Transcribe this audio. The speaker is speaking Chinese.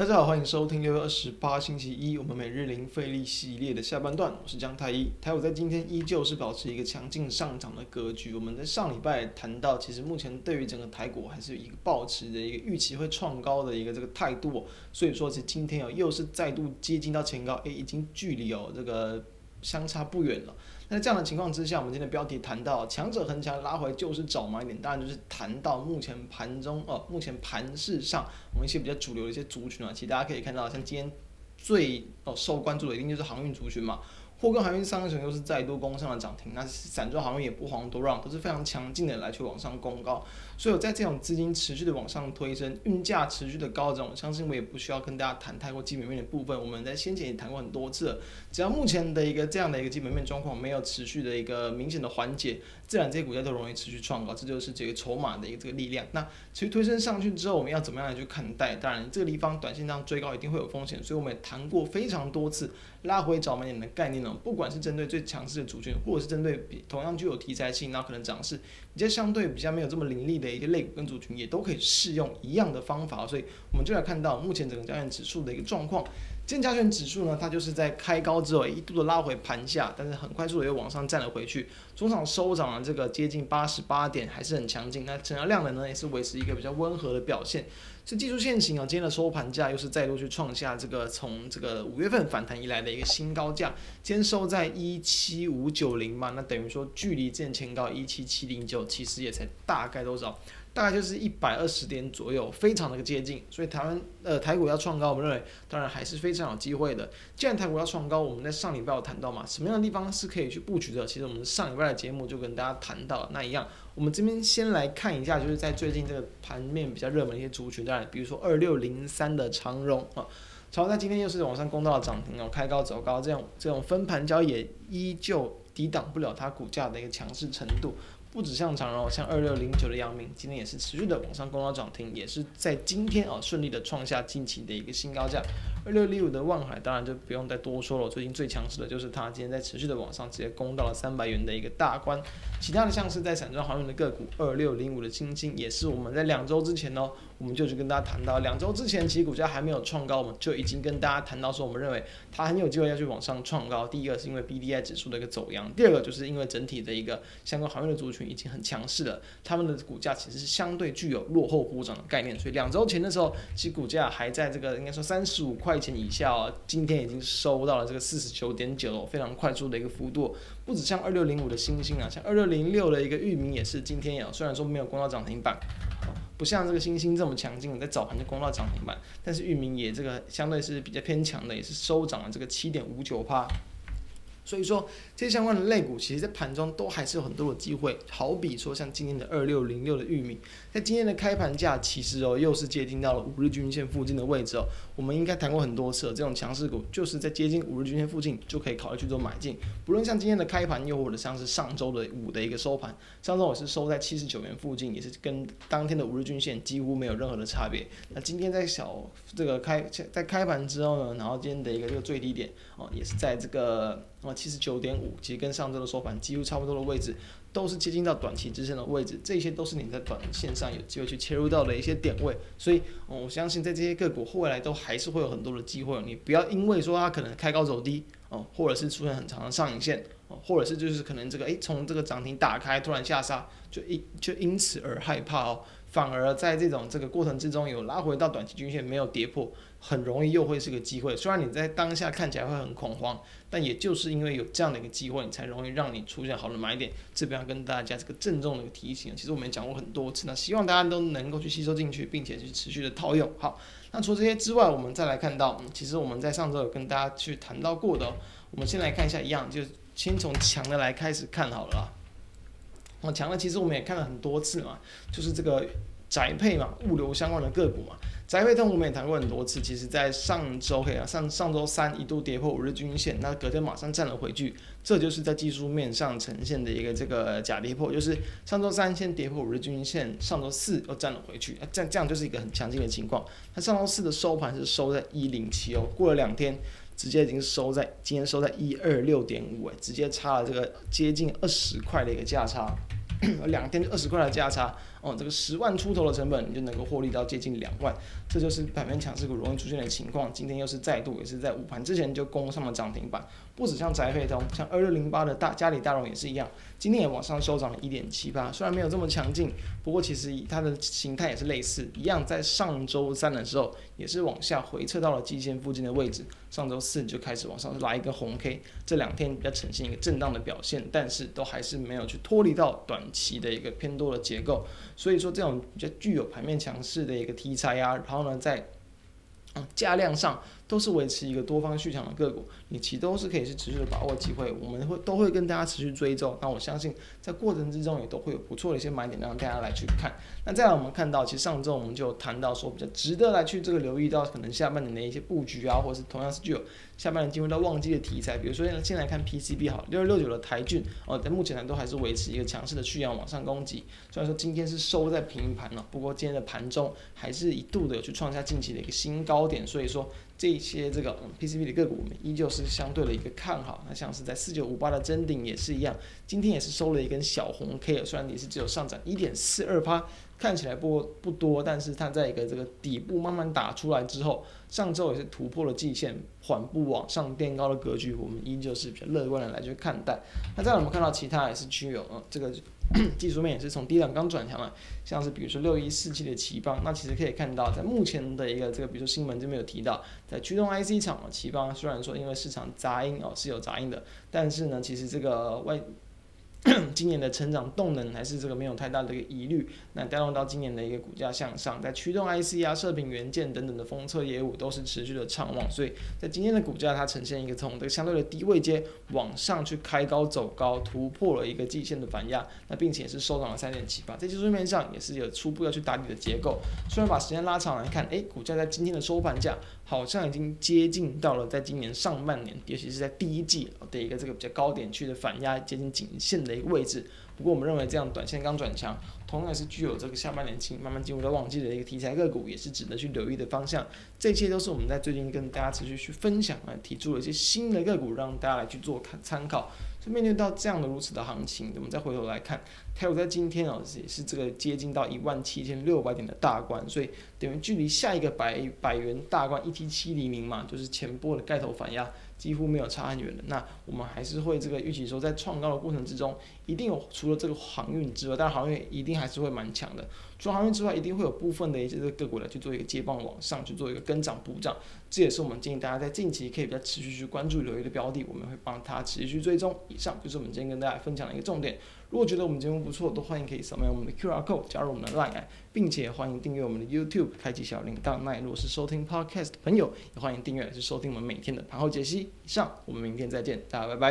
大家好，欢迎收听六月二十八星期一，我们每日零费力系列的下半段。我是江太一，台股在今天依旧是保持一个强劲上涨的格局。我们在上礼拜谈到，其实目前对于整个台股还是一个抱持的一个预期会创高的一个这个态度。所以说，是今天哦，又是再度接近到前高，诶，已经距离哦这个相差不远了。那这样的情况之下，我们今天标题谈到强者恒强拉回就是找买点，当然就是谈到目前盘中哦，目前盘市上我们一些比较主流的一些族群啊，其实大家可以看到，像今天最哦受关注的一定就是航运族群嘛。货柜航运上程又是再度攻上了涨停，那散装航运也不遑多让，都是非常强劲的来去往上攻高。所以在这种资金持续的往上推升，运价持续的高涨，我相信我也不需要跟大家谈太过基本面的部分。我们在先前也谈过很多次，只要目前的一个这样的一个基本面状况没有持续的一个明显的缓解，自然这些股价都容易持续创高，这就是这个筹码的一个这个力量。那其实推升上去之后，我们要怎么样来去看待？当然这个地方短线上追高一定会有风险，所以我们也谈过非常多次拉回找买点的概念呢。不管是针对最强势的主权，或者是针对比同样具有题材性，那可能涨势比较相对比较没有这么凌厉的一些类股跟族群，也都可以适用一样的方法。所以我们就来看到目前整个交易指数的一个状况。今天加权指数呢，它就是在开高之后一度的拉回盘下，但是很快速的又往上站了回去。中场收涨了这个接近八十八点，还是很强劲。那成交量呢，也是维持一个比较温和的表现。是技术线型啊，今天的收盘价又是再度去创下这个从这个五月份反弹以来的一个新高价，今天收在一七五九零嘛，那等于说距离之前前高一七七零九，其实也才大概多少？大概就是一百二十点左右，非常的接近。所以台湾呃台股要创高，我们认为当然还是非常有机会的。既然台股要创高，我们在上礼拜有谈到嘛，什么样的地方是可以去布局的？其实我们上礼拜的节目就跟大家谈到了那一样。我们这边先来看一下，就是在最近这个盘面比较热门的一些族群，当然比如说二六零三的长荣啊，长荣在今天又是往上攻到了涨停哦，开高走高，这样这种分盘交易也依旧抵挡不了它股价的一个强势程度。不止像长荣，像二六零九的阳明，今天也是持续的往上攻到涨停，也是在今天啊顺利的创下近期的一个新高价。二六零五的万海，当然就不用再多说了，最近最强势的就是它，今天在持续的往上直接攻到了三百元的一个大关。其他的像是在散装航运的个股，二六零五的欣兴，也是我们在两周之前呢，我们就去跟大家谈到，两周之前其实股价还没有创高，我们就已经跟大家谈到说，我们认为它很有机会要去往上创高。第一个是因为 BDI 指数的一个走扬，第二个就是因为整体的一个相关航运的族群已经很强势了，他们的股价其实是相对具有落后补涨的概念，所以两周前的时候，其股价还在这个应该说三十五块钱以下哦，今天已经收到了这个四十九点九，非常快速的一个幅度。不止像二六零五的欣兴啊，像二六零六的一个域名也是今天有虽然说没有攻到涨停板。不像这个星星这么强劲，在早盘就攻到涨停板，但是域名也这个相对是比较偏强的，也是收涨了这个七点五九趴。所以说，这些相关的类股，其实，在盘中都还是有很多的机会。好比说，像今天的二六零六的玉米，在今天的开盘价，其实哦，又是接近到了五日均线附近的位置哦。我们应该谈过很多次，这种强势股，就是在接近五日均线附近，就可以考虑去做买进。不论像今天的开盘，又或者像是上周的五的一个收盘，上周我是收在七十九元附近，也是跟当天的五日均线几乎没有任何的差别。那今天在小这个开在开盘之后呢，然后今天的一个这个最低点哦，也是在这个。哦七十九点五，其实跟上周的收盘几乎差不多的位置，都是接近到短期支撑的位置，这些都是你在短线上有机会去切入到的一些点位，所以，我相信在这些个股未来都还是会有很多的机会，你不要因为说它可能开高走低哦，或者是出现很长的上影线哦，或者是就是可能这个诶从这个涨停打开突然下杀，就因就因此而害怕哦。反而在这种这个过程之中，有拉回到短期均线没有跌破，很容易又会是个机会。虽然你在当下看起来会很恐慌，但也就是因为有这样的一个机会，你才容易让你出现好的买点。这边要跟大家这个郑重的一个提醒，其实我们也讲过很多次，那希望大家都能够去吸收进去，并且去持续的套用。好，那除这些之外，我们再来看到，其实我们在上周有跟大家去谈到过的，我们先来看一下一样，就先从强的来开始看好了。哦，强的其实我们也看了很多次嘛，就是这个宅配嘛，物流相关的个股嘛。宅配通我们也谈过很多次，其实在上周可以啊，上上周三一度跌破五日均线，那隔天马上站了回去，这就是在技术面上呈现的一个这个假跌破，就是上周三先跌破五日均线，上周四又站了回去，那这样这样就是一个很强劲的情况。那上周四的收盘是收在一零七哦，过了两天。直接已经收在今天收在一二六点五哎，直接差了这个接近二十块的一个价差，两天就二十块的价差哦，这个十万出头的成本，你就能够获利到接近两万，这就是盘面强势股容易出现的情况。今天又是再度也是在午盘之前就攻上了涨停板，不止像宅配通，像二六零八的大家里大荣也是一样，今天也往上收涨了一点七八，虽然没有这么强劲，不过其实它的形态也是类似，一样在上周三的时候也是往下回撤到了季线附近的位置，上周四就开始往上拉一个红 K，这两天比较呈现一个震荡的表现，但是都还是没有去脱离到短期的一个偏多的结构，所以说这种比较具有盘面强势的一个题材啊，然后后呢在嗯价量上。都是维持一个多方续强的个股，你其都是可以是持续的把握机会，我们会都会跟大家持续追踪。那我相信在过程之中也都会有不错的一些买点让大家来去看。那再来我们看到，其实上周我们就谈到说比较值得来去这个留意到可能下半年的一些布局啊，或者是同样是具有下半年进入到旺季的题材，比如说先来看 PCB 好，六六九的台郡哦，在目前呢都还是维持一个强势的续阳往上攻击。虽然说今天是收在平盘了，不过今天的盘中还是一度的有去创下近期的一个新高点，所以说。这些这个 PCB 的个股，我们依旧是相对的一个看好。那像是在四九五八的臻鼎也是一样，今天也是收了一根小红 K，虽然也是只有上涨一点四二八，看起来不不多，但是它在一个这个底部慢慢打出来之后，上周也是突破了季线，缓步往上垫高的格局，我们依旧是比较乐观的来去看待。那再我们看到其他也是具有呃这个。技术面也是从低档刚转强了，像是比如说六一四七的頎邦，那其实可以看到，在目前的一个这个，比如说新闻这边有提到，在驱动 IC 厂啊，頎邦虽然说因为市场杂音哦是有杂音的，但是呢，其实这个外。今年的成长动能还是这个没有太大的一个疑虑，那带动到今年的一个股价向上，在驱动 IC 啊、射频元件等等的封测业务都是持续的畅旺，所以在今天的股价它呈现一个从这个相对的低位阶往上去开高走高，突破了一个季线的反压，那并且是收涨了三点七八，在技术面上也是有初步要去打底的结构。虽然把时间拉长来看，诶，股价在今天的收盘价好像已经接近到了在今年上半年，尤其是在第一季的一个这个比较高点区的反压接近颈线的。的一个位置，不过我们认为这样短线刚转强，同样是具有这个下半年进慢慢进入到旺季的一个题材个股，也是值得去留意的方向。这些都是我们在最近跟大家持续去分享啊，提出了一些新的个股，让大家来去做看参考。所以面对到这样的如此的行情，我们再回头来看，台股在今天哦，也是这个接近到一万七千六百点的大关，所以等于距离下一个百百元大关一七七零零嘛，就是前波的盖头反压。几乎没有差很远的，那我们还是会这个预期说，在创高的过程之中，一定有除了这个航运之外，但航运一定还是会蛮强的。除了航运之外，一定会有部分的一些个个股来去做一个接棒往上去做一个跟涨补涨，这也是我们建议大家在近期可以比较持续去关注留意的标的，我们会帮它持续追踪。以上就是我们今天跟大家分享的一个重点。如果觉得我们节目不错，都欢迎可以扫描我们的 QR code 加入我们的 Line，并且欢迎订阅我们的 YouTube，开启小铃铛。那如果是收听 Podcast 的朋友，也欢迎订阅，是收听我们每天的盘后解析。以上，我们明天再见，大家拜拜。